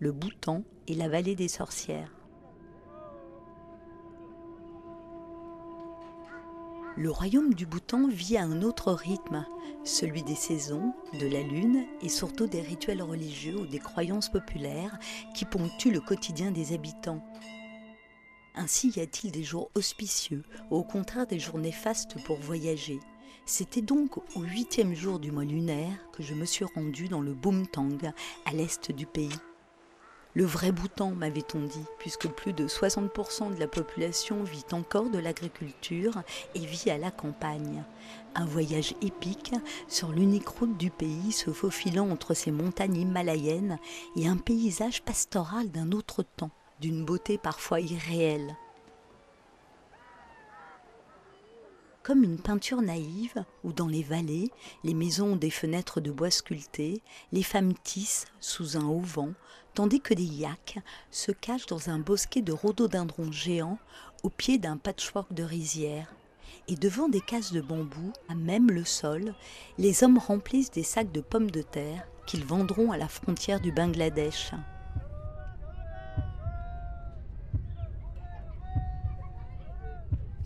le Bhoutan et la vallée des sorcières. Le royaume du Bhoutan vit à un autre rythme, celui des saisons, de la lune et surtout des rituels religieux ou des croyances populaires qui ponctuent le quotidien des habitants. Ainsi y a-t-il des jours auspicieux, ou au contraire des jours néfastes pour voyager. C'était donc au huitième jour du mois lunaire que je me suis rendue dans le Boomtang, à l'est du pays. Le vrai Bhoutan, m'avait-on dit, puisque plus de 60% de la population vit encore de l'agriculture et vit à la campagne. Un voyage épique sur l'unique route du pays se faufilant entre ces montagnes himalayennes et un paysage pastoral d'un autre temps d'une beauté parfois irréelle. Comme une peinture naïve, où dans les vallées, les maisons ont des fenêtres de bois sculptés, les femmes tissent sous un auvent, tandis que des yaks se cachent dans un bosquet de rhododendrons géants au pied d'un patchwork de rizières. Et devant des cases de bambou, à même le sol, les hommes remplissent des sacs de pommes de terre qu'ils vendront à la frontière du Bangladesh.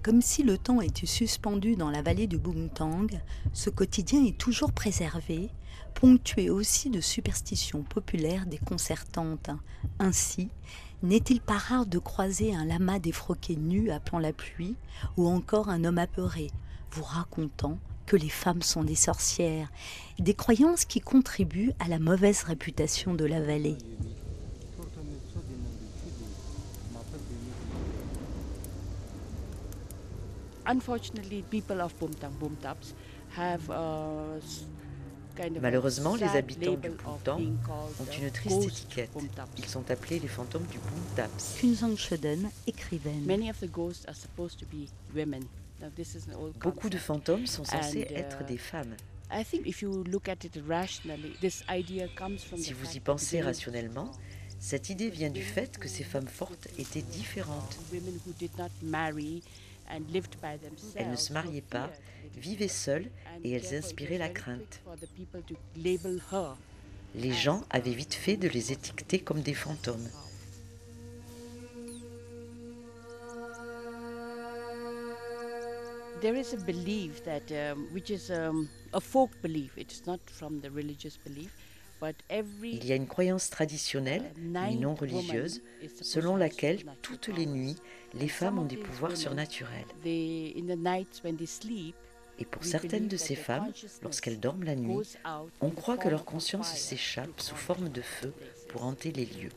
Comme si le temps était suspendu dans la vallée du Boomtang, ce quotidien est toujours préservé, ponctué aussi de superstitions populaires déconcertantes. Ainsi, n'est-il pas rare de croiser un lama défroqué nu appelant la pluie, ou encore un homme apeuré, vous racontant que les femmes sont des sorcières, des croyances qui contribuent à la mauvaise réputation de la vallée? Malheureusement, les habitants du Boomtang ont une triste étiquette. Ils sont appelés les fantômes du Boomtaps. Kunzang Shoden, écrivaine. Beaucoup de fantômes sont censés être des femmes. Si vous y pensez rationnellement, cette idée vient du fait que ces femmes fortes étaient différentes. Elles ne se mariaient pas, vivaient seules et elles inspiraient la crainte. Les gens avaient vite fait de les étiqueter comme des fantômes. There is a belief that, um, which is um, a folk belief. It's not from the religious belief, il y a une croyance traditionnelle, mais non religieuse, selon laquelle toutes les nuits, les femmes ont des pouvoirs surnaturels. Et pour certaines de ces femmes, lorsqu'elles dorment la nuit, on croit que leur conscience s'échappe sous forme de feu pour hanter les lieux.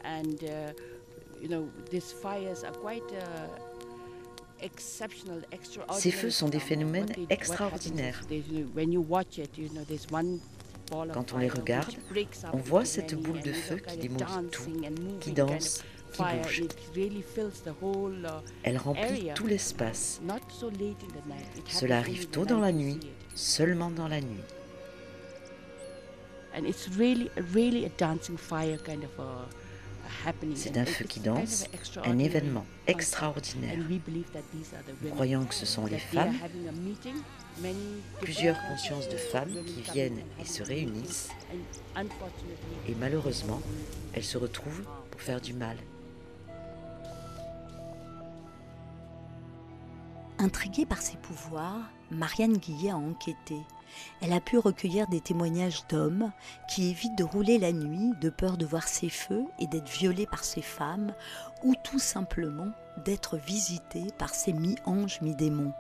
Ces feux sont des phénomènes extraordinaires. Quand on les regarde, on voit cette boule de feu qui démolit tout, qui danse, qui bouge. Elle remplit tout l'espace. Cela arrive tôt dans la nuit, seulement dans la nuit. C'est un feu qui danse, un événement extraordinaire. Nous croyons que ce sont les femmes, plusieurs consciences de femmes qui viennent et se réunissent, et malheureusement, elles se retrouvent pour faire du mal. Intriguée par ses pouvoirs, Marianne Guillet a enquêté. Elle a pu recueillir des témoignages d'hommes qui évitent de rouler la nuit de peur de voir ses feux et d'être violés par ces femmes, ou tout simplement d'être visités par ces mi-anges, mi-démons.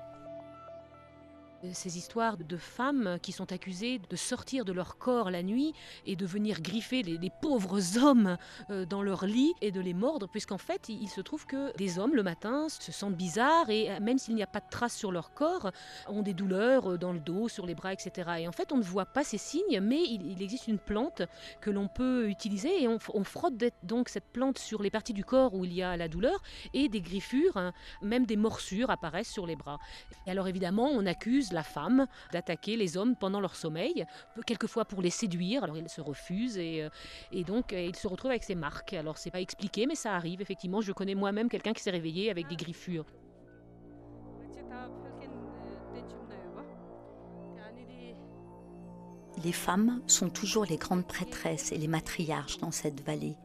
Ces histoires de femmes qui sont accusées de sortir de leur corps la nuit et de venir griffer les, pauvres hommes euh, dans leur lit et de les mordre, puisqu'en fait, il se trouve que des hommes le matin se sentent bizarres et euh, même s'il n'y a pas de traces sur leur corps, ont des douleurs euh, dans le dos, sur les bras, etc. Et en fait, on ne voit pas ces signes, mais il, existe une plante que l'on peut utiliser et on, frotte donc cette plante sur les parties du corps où il y a la douleur et des griffures, hein, même des morsures apparaissent sur les bras. Et alors évidemment, on accuse la femme d'attaquer les hommes pendant leur sommeil, quelquefois pour les séduire. Alors ils se refusent et, euh, donc euh, ils se retrouvent avec ces marques. Alors c'est pas expliqué, mais ça arrive effectivement. Je connais moi-même quelqu'un qui s'est réveillé avec des griffures. Les femmes sont toujours les grandes prêtresses et les matriarches dans cette vallée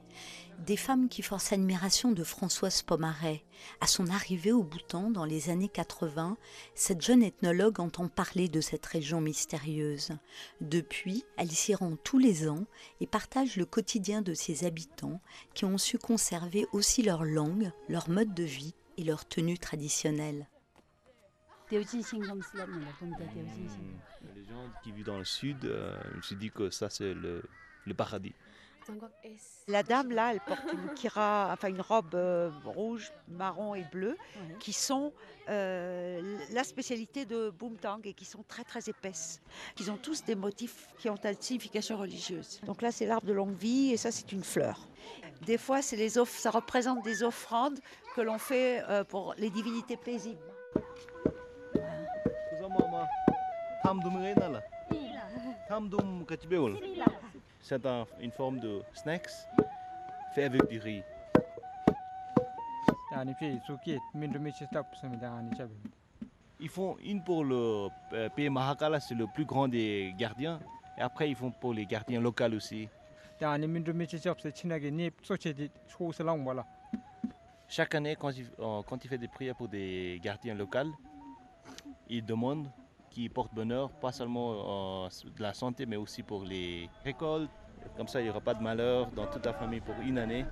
des femmes qui forcent l'admiration de Françoise Pomaret. À son arrivée au Bhoutan dans les années 80, cette jeune ethnologue entend parler de cette région mystérieuse. Depuis, elle s'y rend tous les ans et partage le quotidien de ses habitants qui ont su conserver aussi leur langue, leur mode de vie et leur tenue traditionnelle. Les gens qui vivent dans le sud, je me suis que ça c'est le paradis. La dame là, elle porte une kira, enfin une robe euh, rouge, marron et bleue, qui sont euh, la spécialité de Boomtang et qui sont très très épaisses. Ils ont tous des motifs qui ont une signification religieuse. Donc là, c'est l'arbre de longue vie et ça, c'est une fleur. Des fois, c'est les ça représente des offrandes que l'on fait euh, pour les divinités paisibles. C'est une forme de snacks fait avec du riz. Ils font une pour le euh, pays Mahakala, c'est le plus grand des gardiens. Et après, ils font pour les gardiens locaux aussi. Chaque année, quand il, euh, quand il fait des prières pour des gardiens locaux, il demande qui porte bonheur, pas seulement euh, de la santé, mais aussi pour les récoltes. Comme ça, il n'y aura pas de malheur dans toute la famille pour une année.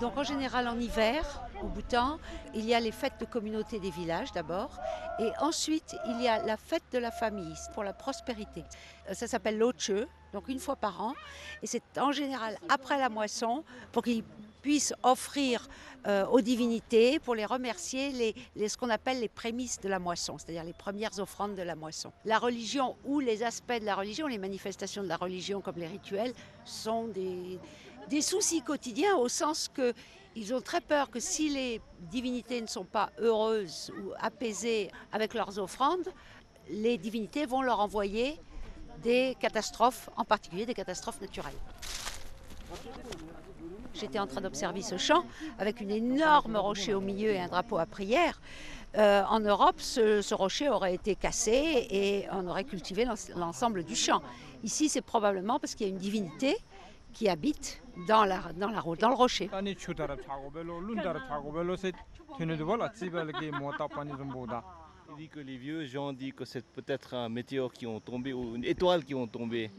Donc en général en hiver, au Bhoutan, il y a les fêtes de communauté des villages d'abord, et ensuite il y a la fête de la famille pour la prospérité. Euh, ça s'appelle l'Oche, donc une fois par an, et c'est en général après la moisson pour qu'ils puissent offrir euh, aux divinités pour les remercier les, ce qu'on appelle les prémices de la moisson, c'est-à-dire les premières offrandes de la moisson. La religion ou les aspects de la religion, les manifestations de la religion comme les rituels, sont des, des soucis quotidiens au sens que ils ont très peur que si les divinités ne sont pas heureuses ou apaisées avec leurs offrandes, les divinités vont leur envoyer des catastrophes, en particulier des catastrophes naturelles. J'étais en train d'observer ce champ avec une énorme rocher au milieu et un drapeau à prière. Euh, en Europe, ce, rocher aurait été cassé et on aurait cultivé l'ensemble du champ. Ici, c'est probablement parce qu'il y a une divinité qui habitent dans, la, dans, la, dans le rocher. Il dit que les vieux gens disent que c'est peut-être un météore qui ont tombé ou une étoile qui ont tombé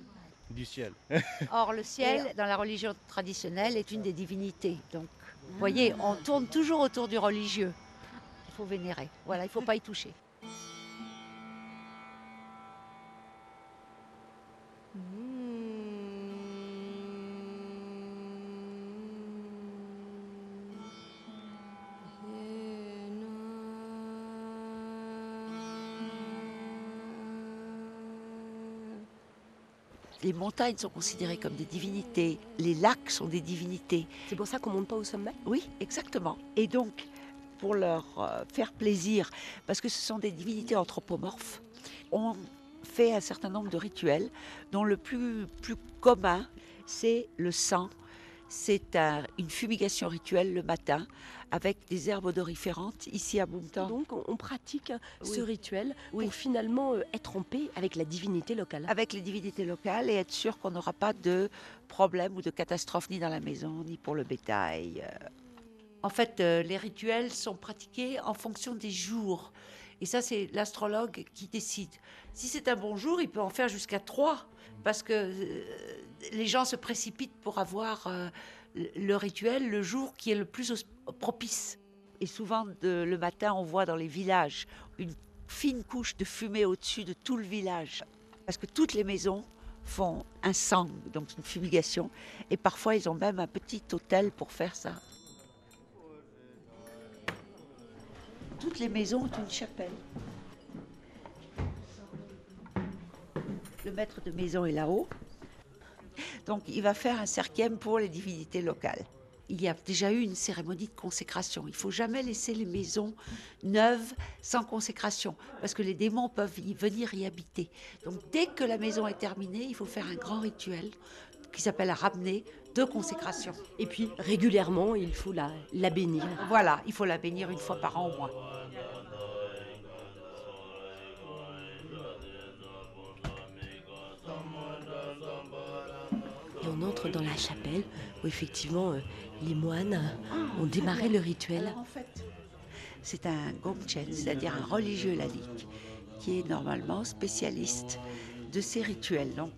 du ciel. Or, le ciel, dans la religion traditionnelle, est une des divinités. Donc, vous voyez, on tourne toujours autour du religieux. Il faut vénérer. Voilà, il ne faut pas y toucher. Les montagnes sont considérées comme des divinités, les lacs sont des divinités. C'est pour ça qu'on monte pas au sommet? Oui, exactement. Et donc, pour leur euh, faire plaisir, parce que ce sont des divinités anthropomorphes, on fait un certain nombre de rituels, dont le plus, plus commun, c'est le sang c'est une fumigation rituelle le matin avec des herbes odoriférantes ici à Boomtown. Donc on pratique ce rituel pour finalement euh, être en paix avec la divinité locale. Avec les divinités locales et être sûr qu'on n'aura pas de problème ou de catastrophe ni dans la maison ni pour le bétail. Euh. En fait, euh, les rituels sont pratiqués en fonction des jours. Et ça, c'est l'astrologue qui décide. Si c'est un bon jour, il peut en faire jusqu'à trois, parce que les gens se précipitent pour avoir le rituel le jour qui est le plus propice. Et souvent, le matin, on voit dans les villages une fine couche de fumée au-dessus de tout le village. Parce que toutes les maisons font un sang, donc une fumigation. Et parfois, ils ont même un petit hôtel pour faire ça. Toutes les maisons ont une chapelle. Le maître de maison est là-haut. Donc, il va faire un cerquième pour les divinités locales il y a déjà eu une cérémonie de consécration. Il faut jamais laisser les maisons neuves sans consécration, parce que les démons peuvent y venir y habiter. Donc dès que la maison est terminée, il faut faire un grand rituel qui s'appelle ramener de consécration. Et puis régulièrement, il faut la, la bénir. Voilà, il faut la bénir une fois par an au moins. Et on entre dans la chapelle où effectivement euh, les moines ont démarré le rituel. en fait, c'est un gongchen, c'est-à-dire un religieux laïque, qui est normalement spécialiste de ces rituels. Donc,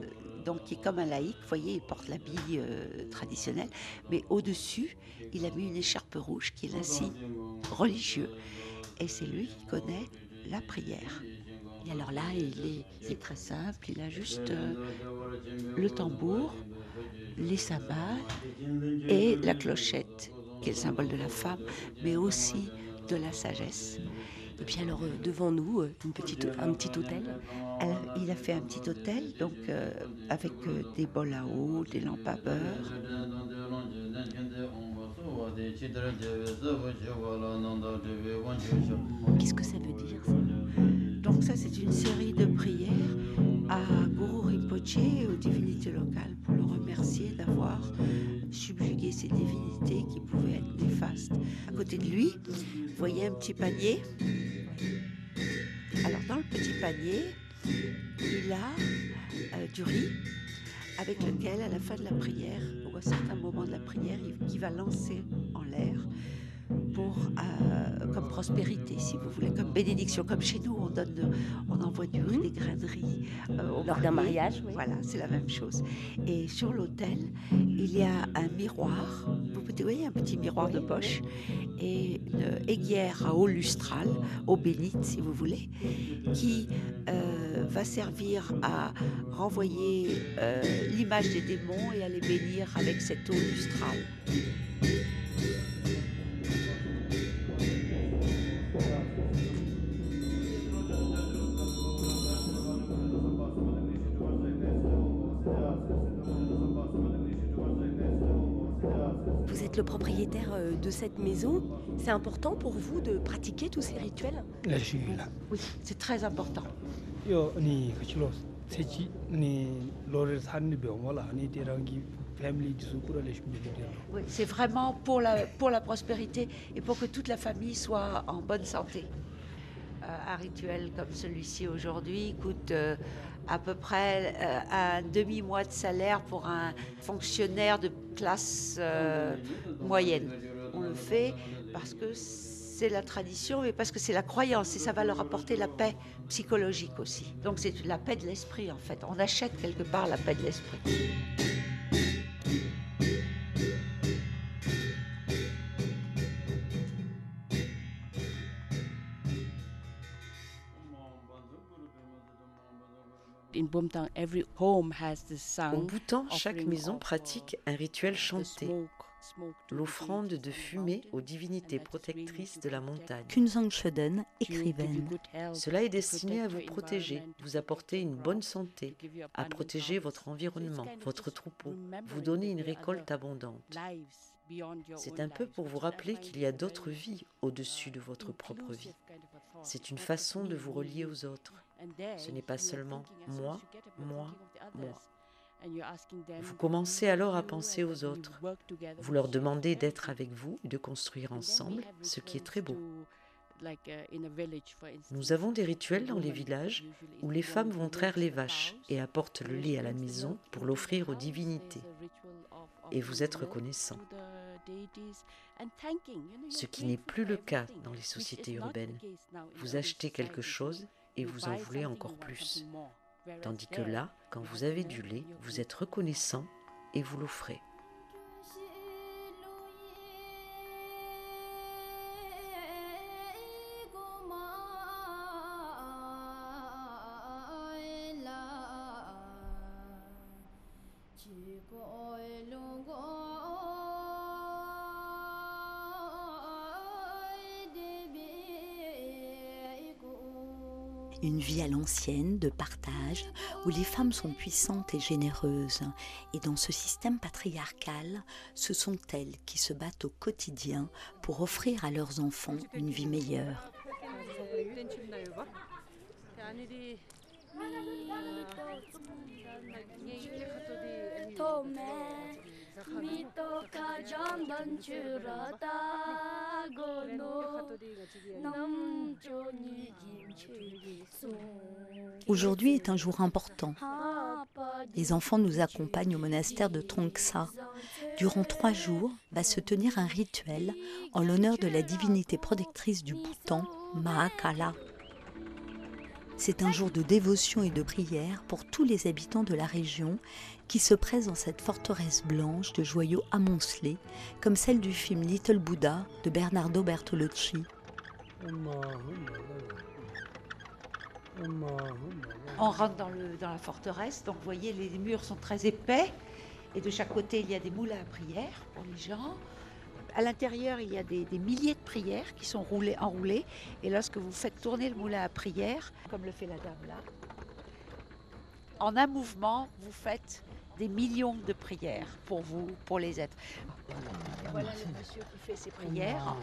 donc qui est comme un laïc, vous voyez, il porte l'habit euh, traditionnel, mais au-dessus, il a mis une écharpe rouge qui est l'insigne religieux. Et c'est lui qui connaît la prière. Et alors là, il est, très simple, il a juste euh, le tambour, les cymbales et la clochette, qui est le symbole de la femme, mais aussi de la sagesse. Et puis alors euh, devant nous, euh, un petit hôtel. Il a fait un petit hôtel, donc avec des bols à eau, des lampes à beurre. Qu'est-ce que ça veut dire donc ça, c'est une série de prières à Guru Rinpoche et aux divinités locales pour le remercier d'avoir subjugué ces divinités qui pouvaient être néfastes. À côté de lui, vous voyez un petit panier. Alors dans le petit panier, il a euh, du riz avec lequel, à la fin de la prière, ou à certains moments de la prière, il va lancer en l'air pour, euh, comme prospérité, si vous voulez, comme bénédiction. Comme chez nous, on, donne on envoie du riz, des grains de riz. Euh, Lors d'un mariage, Voilà, c'est la même chose. Et sur l'autel, il y a un miroir. Vous voyez, un petit miroir de poche et une aiguière à eau lustrale, eau bénite, si vous voulez, qui euh, va servir à renvoyer l'image des démons et à les bénir avec cette eau lustrale. le propriétaire euh, de cette maison. C'est important pour vous de pratiquer tous ces rituels? Oui, c'est très important. C'est vraiment pour la, pour la prospérité et pour que toute la famille soit en bonne santé. Euh, un rituel comme celui-ci aujourd'hui coûte euh, à peu près euh, un demi-mois de salaire pour un fonctionnaire de classe moyenne. On le fait parce que c'est la tradition, mais parce que c'est la croyance et ça va leur apporter la paix psychologique aussi. Donc c'est la paix de l'esprit en fait. On achète quelque part la paix de l'esprit. Au Bhoutan, chaque maison pratique un rituel chanté, l'offrande de fumée aux divinités protectrices de la montagne. Kunzang Shoden, écrivaine. Cela est destiné à vous protéger, vous apporter une bonne santé, à protéger votre environnement, votre troupeau, vous donner une récolte abondante. C'est un peu pour vous rappeler qu'il y a d'autres vies au-dessus de votre propre vie. C'est une façon de vous relier aux autres. Ce n'est pas seulement moi, moi, moi. Vous commencez alors à penser aux autres. Vous leur demandez d'être avec vous et de construire ensemble, ce qui est très beau. Nous avons des rituels dans les villages où les femmes vont traire les vaches et apportent le lait à la maison pour l'offrir aux divinités. Et vous êtes reconnaissant. Ce qui n'est plus le cas dans les sociétés urbaines. Vous achetez quelque chose et vous en voulez encore plus. Tandis que là, quand vous avez du lait, vous êtes reconnaissant et vous l'offrez. Une vie à l'ancienne, de partage, où les femmes sont puissantes et généreuses. Et dans ce système patriarcal, ce sont elles qui se battent au quotidien pour offrir à leurs enfants une vie meilleure. Aujourd'hui est un jour important. Les enfants nous accompagnent au monastère de Trongsa. Durant trois jours va se tenir un rituel en l'honneur de la divinité protectrice du Bhoutan, Mahakala. C'est un jour de dévotion et de prière pour tous les habitants de la région qui se pressent dans cette forteresse blanche de joyaux amoncelés, comme celle du film Little Buddha de Bernardo Bertolucci. On rentre dans, la forteresse, donc vous voyez les murs sont très épais et de chaque côté il y a des moulins à prière pour les gens. À l'intérieur, il y a des, milliers de prières qui sont roulées, enroulées. Et lorsque vous faites tourner le moulin à prière, comme le fait la dame là, en un mouvement, vous faites des millions de prières pour vous, pour les êtres. voilà le monsieur qui fait ses prières.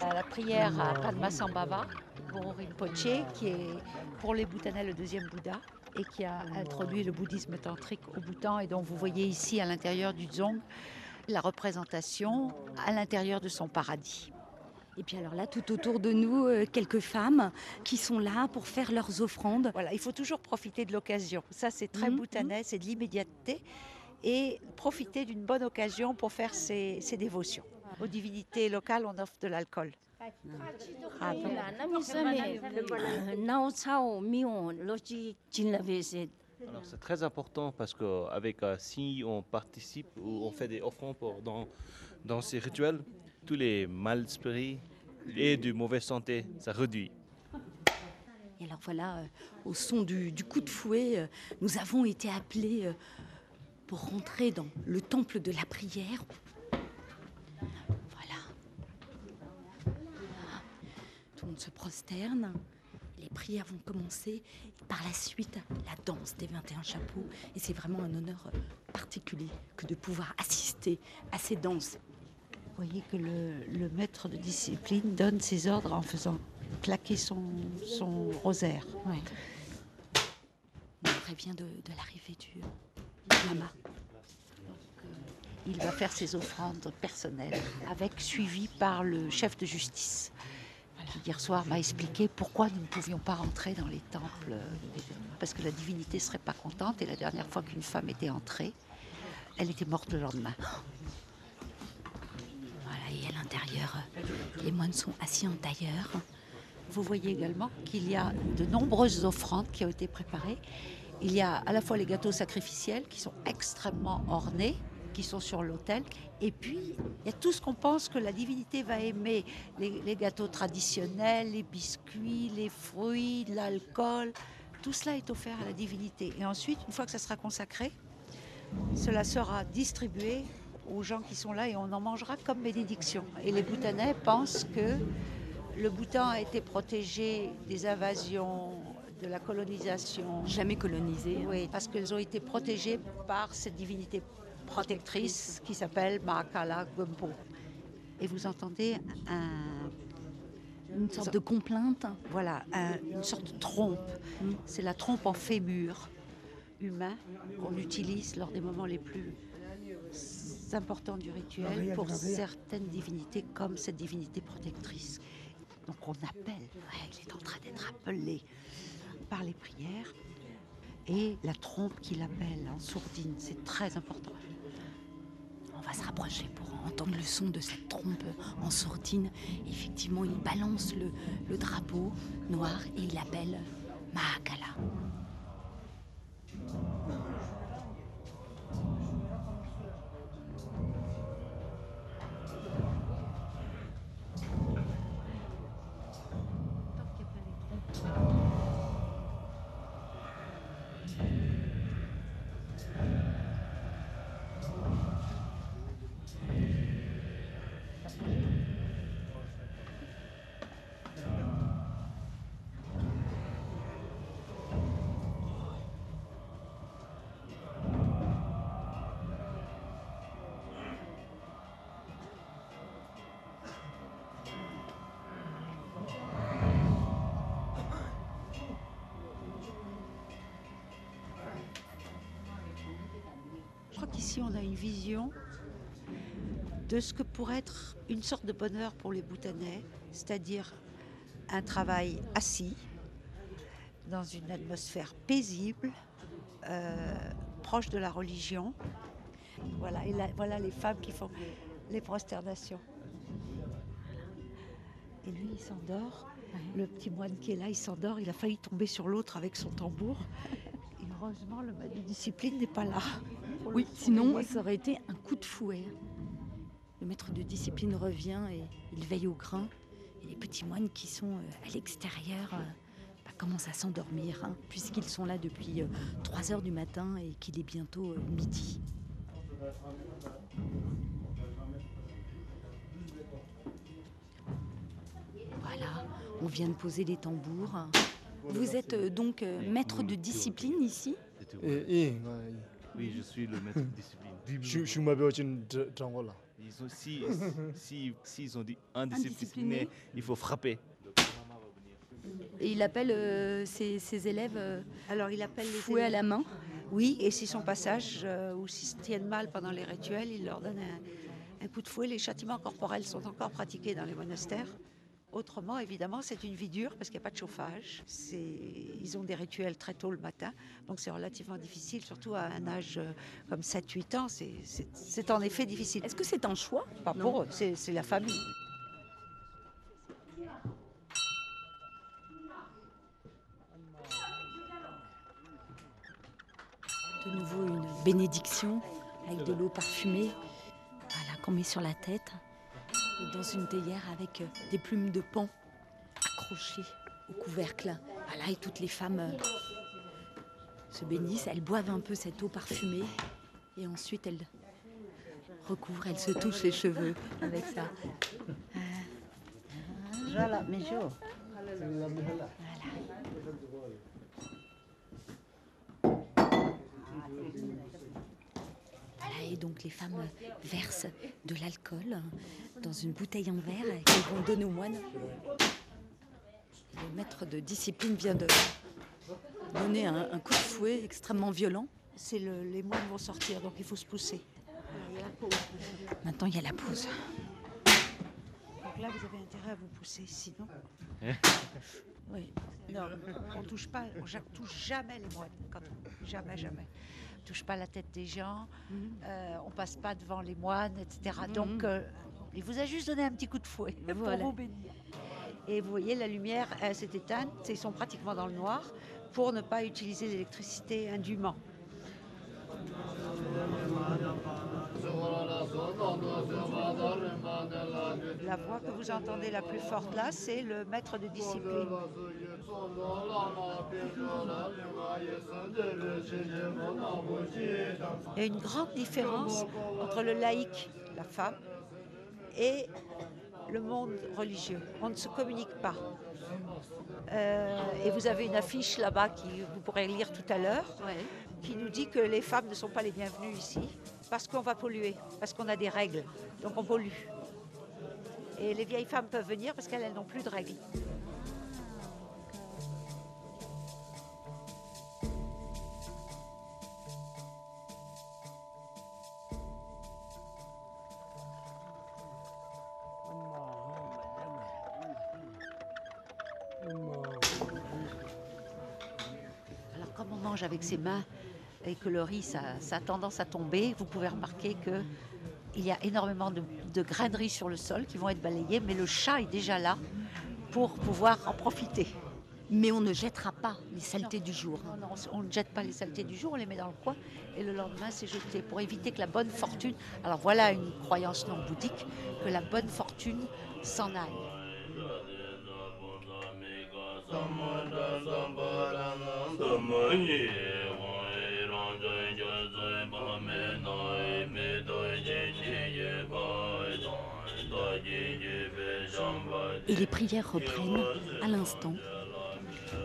La prière à Padmasambhava pour Rinpoche, qui est pour les Bhoutanais le deuxième Bouddha et qui a introduit le bouddhisme tantrique au Bhoutan et dont vous voyez ici à l'intérieur du Dzong la représentation à l'intérieur de son paradis. Et puis alors là, tout autour de nous, euh, quelques femmes qui sont là pour faire leurs offrandes. Voilà, il faut toujours profiter de l'occasion. Ça, c'est très mmh, bhoutanais, c'est de l'immédiateté. Et profiter d'une bonne occasion pour faire ses, ses dévotions. Aux divinités locales, on offre de l'alcool. Alors c'est très important parce qu'avec euh, si on participe ou on fait des offrandes dans, dans ces rituels, tous les mal esprits et du mauvaise santé, ça réduit. Et alors voilà, euh, au son du, coup de fouet, euh, nous avons été appelés pour rentrer dans le temple de la prière se prosterne, les prières vont commencer, par la suite, la danse des 21 chapeaux. Et c'est vraiment un honneur euh, particulier que de pouvoir assister à ces danses. Vous voyez que le, maître de discipline donne ses ordres en faisant claquer son, son rosaire. Ouais. On prévient de, de l'arrivée du, du lama. Il va faire ses offrandes personnelles, avec suivi par le chef de justice qui hier soir m'a expliqué pourquoi nous ne pouvions pas rentrer dans les temples, parce que la divinité serait pas contente. Et la dernière fois qu'une femme était entrée, elle était morte le lendemain. Voilà, et à l'intérieur, les moines sont assis en tailleur. Vous voyez également qu'il y a de nombreuses offrandes qui ont été préparées. Il y a à la fois les gâteaux sacrificiels qui sont extrêmement ornés, qui sont sur l'autel. Et puis, il y a tout ce qu'on pense que la divinité va aimer. Les, gâteaux traditionnels, les biscuits, les fruits, l'alcool. Tout cela est offert à la divinité. Et ensuite, une fois que ça sera consacré, cela sera distribué aux gens qui sont là et on en mangera comme bénédiction. Et les Bhoutanais pensent que le Bhoutan a été protégé des invasions, de la colonisation. Jamais colonisé. Hein. Oui, parce qu'elles ont été protégées par cette divinité protectrice qui s'appelle Mahakala Gumpo. Et vous entendez un, une sorte de complainte Voilà, une sorte de trompe. Mm. C'est la trompe en fémur humain qu'on utilise lors des moments les plus importants du rituel pour certaines divinités comme cette divinité protectrice. Donc on appelle, il est en train d'être appelé par les prières et la trompe qui l'appelle en sourdine, c'est très important va se rapprocher pour entendre le son de cette trompe en sourdine. effectivement, il balance le, le drapeau noir et il appelle Mahakala. On a une vision de ce que pourrait être une sorte de bonheur pour les Bhoutanais, c'est-à-dire un travail assis, dans une atmosphère paisible, euh, proche de la religion. Voilà, et voilà les femmes qui font les prosternations. Et lui, il s'endort. Le petit moine qui est là, il s'endort. Il a failli tomber sur l'autre avec son tambour. Et heureusement, le maître de discipline n'est pas là. Oui, sinon, ça aurait été un coup de fouet. Le maître de discipline revient et il veille au grain. Et les petits moines qui sont euh, à l'extérieur euh, bah, commencent à s'endormir, hein, puisqu'ils sont là depuis 3 euh, heures du matin et qu'il est bientôt midi. Voilà, on vient de poser les tambours. Vous êtes donc maître de discipline ici? Oui, je suis le maître de discipline. si, si, si, ils ont dit indiscipliné, il faut frapper. Et il appelle euh, ses, élèves Alors il appelle les fouets à la main Oui, et s'ils sont passage ou s'ils se tiennent mal pendant les rituels, il leur donne un, un coup de fouet. Les châtiments corporels sont encore pratiqués dans les monastères. Autrement, évidemment, c'est une vie dure parce qu'il n'y a pas de chauffage. Ils ont des rituels très tôt le matin, donc c'est relativement difficile, surtout à un âge euh, comme 7-8 ans. C'est en effet difficile. Est-ce que c'est un choix? Pas pour eux, c'est la famille. De nouveau une bénédiction avec de l'eau parfumée voilà, qu'on met sur la tête dans une théière avec euh, des plumes de pan accrochées au couvercle. Voilà, et toutes les femmes euh, se bénissent, elles boivent un peu cette eau parfumée et ensuite elles recouvrent, elles se touchent les cheveux avec ça. Voilà, mes jours. et donc les femmes versent de l'alcool dans une bouteille en verre qu'elles vont donner aux moines. Le maître de discipline vient de donner un, coup de fouet extrêmement violent. C'est les moines vont sortir, donc il faut se pousser. Maintenant, il y a la pause. Donc là, vous avez intérêt à vous pousser, sinon. oui. Non, on touche pas, on touche jamais les moines. jamais, jamais touche pas la tête des gens, mhm. euh, on passe pas devant les moines, etc. Mhm. Donc, euh, il vous a juste donné un petit coup de fouet pour vous bénir. Et vous voyez, la lumière s'est éteinte, ils sont pratiquement dans le noir pour ne pas utiliser l'électricité indûment. La voix que vous entendez la plus forte là, c'est le maître de discipline. Il y a une grande différence entre le laïc, la femme, et le monde religieux. On ne se communique pas. Euh, et vous avez une affiche là-bas qui vous pourrez lire tout à l'heure, qui nous dit que les femmes ne sont pas les bienvenues ici parce qu'on va polluer, parce qu'on a des règles, donc on pollue. Et les vieilles femmes peuvent venir parce qu'elles n'ont plus de règles. Alors comme on mange avec ses mains, et que le riz, ça, a tendance à tomber, vous pouvez remarquer que il y a énormément de, de riz sur le sol qui vont être balayées, mais le chat est déjà là pour pouvoir en profiter. Mais on ne jettera pas les saletés du jour. Non, on ne jette pas les saletés du jour, on les met dans le coin et le lendemain c'est jeté pour éviter que la bonne fortune. Alors voilà une croyance non bouddhique, que la bonne fortune s'en aille. Et les prières reprennent à l'instant.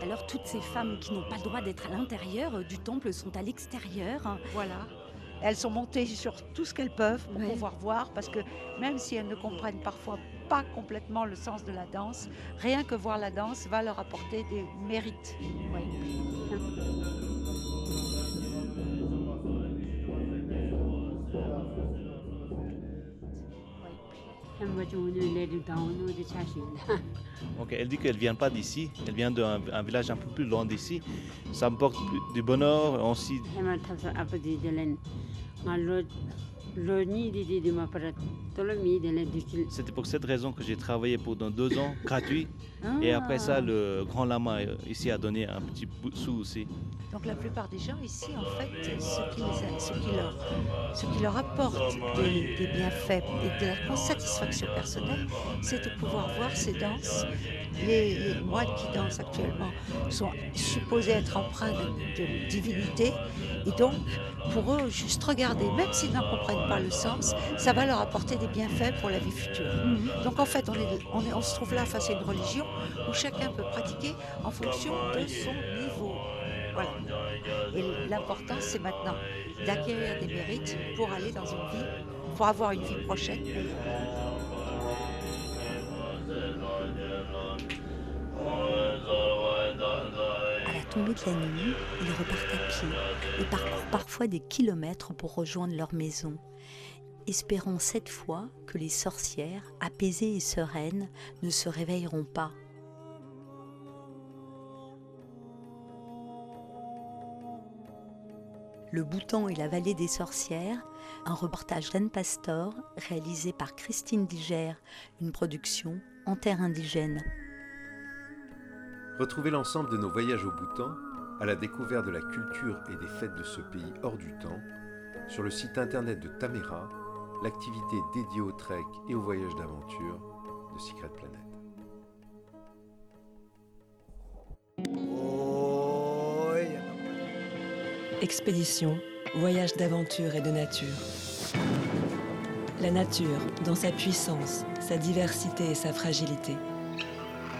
Alors toutes ces femmes qui n'ont pas le droit d'être à l'intérieur du temple sont à l'extérieur. Voilà. Elles sont montées sur tout ce qu'elles peuvent pour pouvoir voir, parce que même si elles ne comprennent parfois pas complètement le sens de la danse, rien que voir la danse va leur apporter des mérites. elle dit qu'elle ne vient pas d'ici, elle vient d'un village un peu plus loin d'ici. Ça me porte du bonheur aussi. C'était pour cette raison que j'ai travaillé pendant deux ans, gratuit. Et après ça, le Grand Lama euh, ici a donné un petit sou aussi. Donc la plupart des gens ici, en fait, ce qui, leur, ce qui leur, apporte des, bienfaits et de la satisfaction personnelle, c'est de pouvoir voir ces danses. Les, moines qui dansent actuellement sont supposés être empreints de, divinité. Et donc, pour eux, juste regarder, même s'ils n'en comprennent pas le sens, ça va leur apporter des bienfaits pour la vie future. Mhm. Donc en fait, on, est, on, est, on se trouve là face à une religion où chacun peut pratiquer en fonction de son niveau. Voilà. Et l'important, c'est maintenant d'acquérir des mérites pour aller dans une vie, pour avoir une vie prochaine tombée de la nuit, ils repartent à pied et parcourent parfois des kilomètres pour rejoindre leur maison. Espérons cette fois que les sorcières, apaisées et sereines, ne se réveilleront pas Le Bhoutan et la vallée des sorcières, un reportage d'Anne Pastor réalisé par Christine Diger, une production en terre indigène. Retrouvez l'ensemble de nos voyages au Bhoutan, à la découverte de la culture et des fêtes de ce pays hors du temps, sur le site internet de Tamera, l'activité dédiée au trek et au voyage d'aventure de Secret Planet. Expédition, voyage d'aventure et de nature. La nature, dans sa puissance, sa diversité et sa fragilité.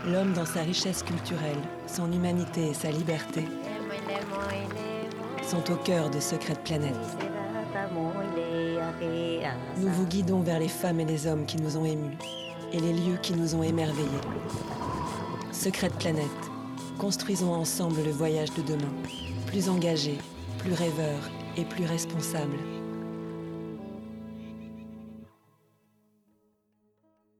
L'homme dans sa richesse culturelle, son humanité et sa liberté sont au cœur de Secret Planète. Nous vous guidons vers les femmes et les hommes qui nous ont émus et les lieux qui nous ont émerveillés. Secret Planète, construisons ensemble le voyage de demain, plus engagé, plus rêveur et plus responsable.